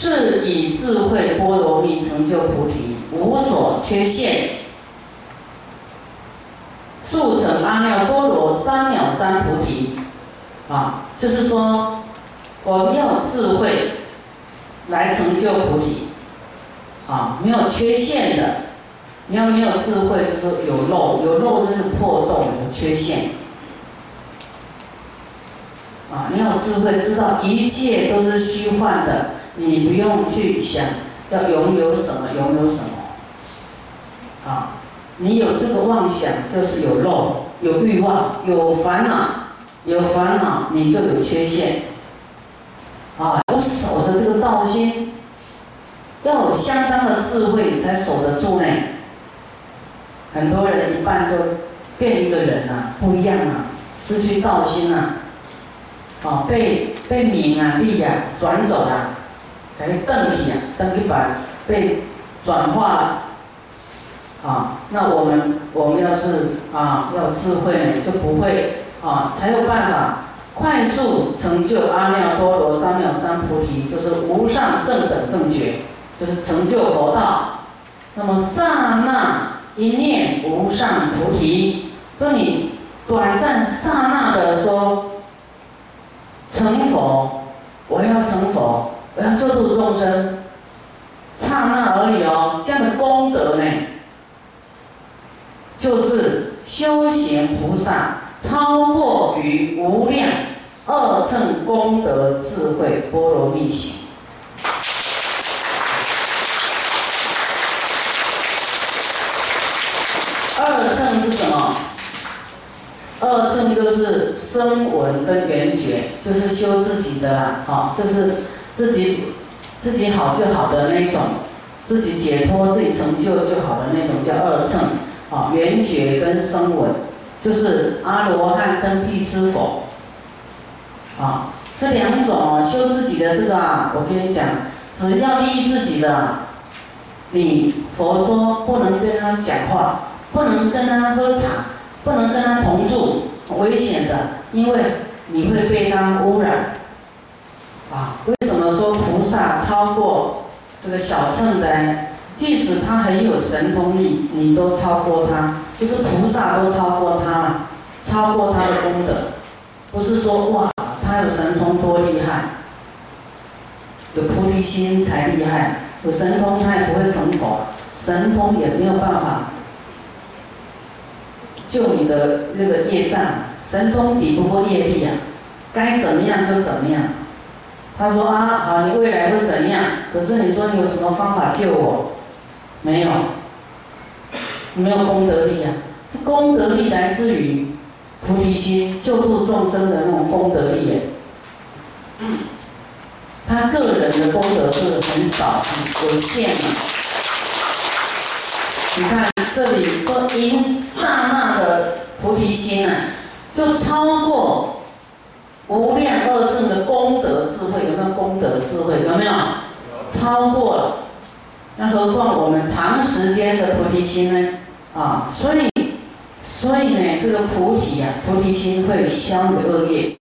是以智慧波罗蜜成就菩提，无所缺陷，速成阿耨多罗三藐三菩提。啊，就是说，我们要智慧来成就菩提，啊，没有缺陷的。你要没有智慧，就是有漏，有漏就是破洞，有缺陷。啊，你要智慧，知道一切都是虚幻的，你不用去想要拥有什么，拥有什么。啊，你有这个妄想，就是有漏，有欲望，有烦恼，有烦恼你就有缺陷。啊，要守着这个道心，要有相当的智慧才守得住呢。很多人一半就变一个人了，不一样了，失去道心了。哦，被被名啊、利啊转走了，给你登去啊，登去把被转化了。啊，那我们我们要是啊要智慧呢，就不会啊，才有办法快速成就阿耨多罗三藐三菩提，就是无上正等正觉，就是成就佛道。那么刹那一念无上菩提，说你短暂刹那的说。成佛，我要成佛，我要救度众生，刹那而已哦。这样的功德呢，就是修行菩萨超过于无量二乘功德智慧波罗蜜行。二乘是什么？二乘就是声闻跟缘觉，就是修自己的啦，好，就是自己自己好就好的那种，自己解脱、自己成就就好的那种叫二乘，啊，缘觉跟声闻，就是阿罗汉跟辟支佛，啊，这两种修自己的这个啊，我跟你讲，只要利益自己的，你佛说不能跟他讲话，不能跟他喝茶。不能跟他同住，危险的，因为你会被他污染。超过这个小乘的？即使他很有神通力，你都超过他，就是菩萨都超过他了，超过他的功德。不是说哇，他有神通多厉害，有菩提心才厉害，有神通他也不会成佛，神通也没有办法。救你的那个业障，神通抵不过业力啊，该怎么样就怎么样。他说啊，好，你未来会怎样？可是你说你有什么方法救我？没有，没有功德力啊。这功德力来自于菩提心，救度众生的那种功德力耶。他个人的功德是很少、很有限的。你看。这里说因刹那的菩提心啊，就超过无量二乘的功德智慧，有没有功德智慧？有没有？超过了。那何况我们长时间的菩提心呢？啊，所以，所以呢，这个菩提啊，菩提心会消你的恶业。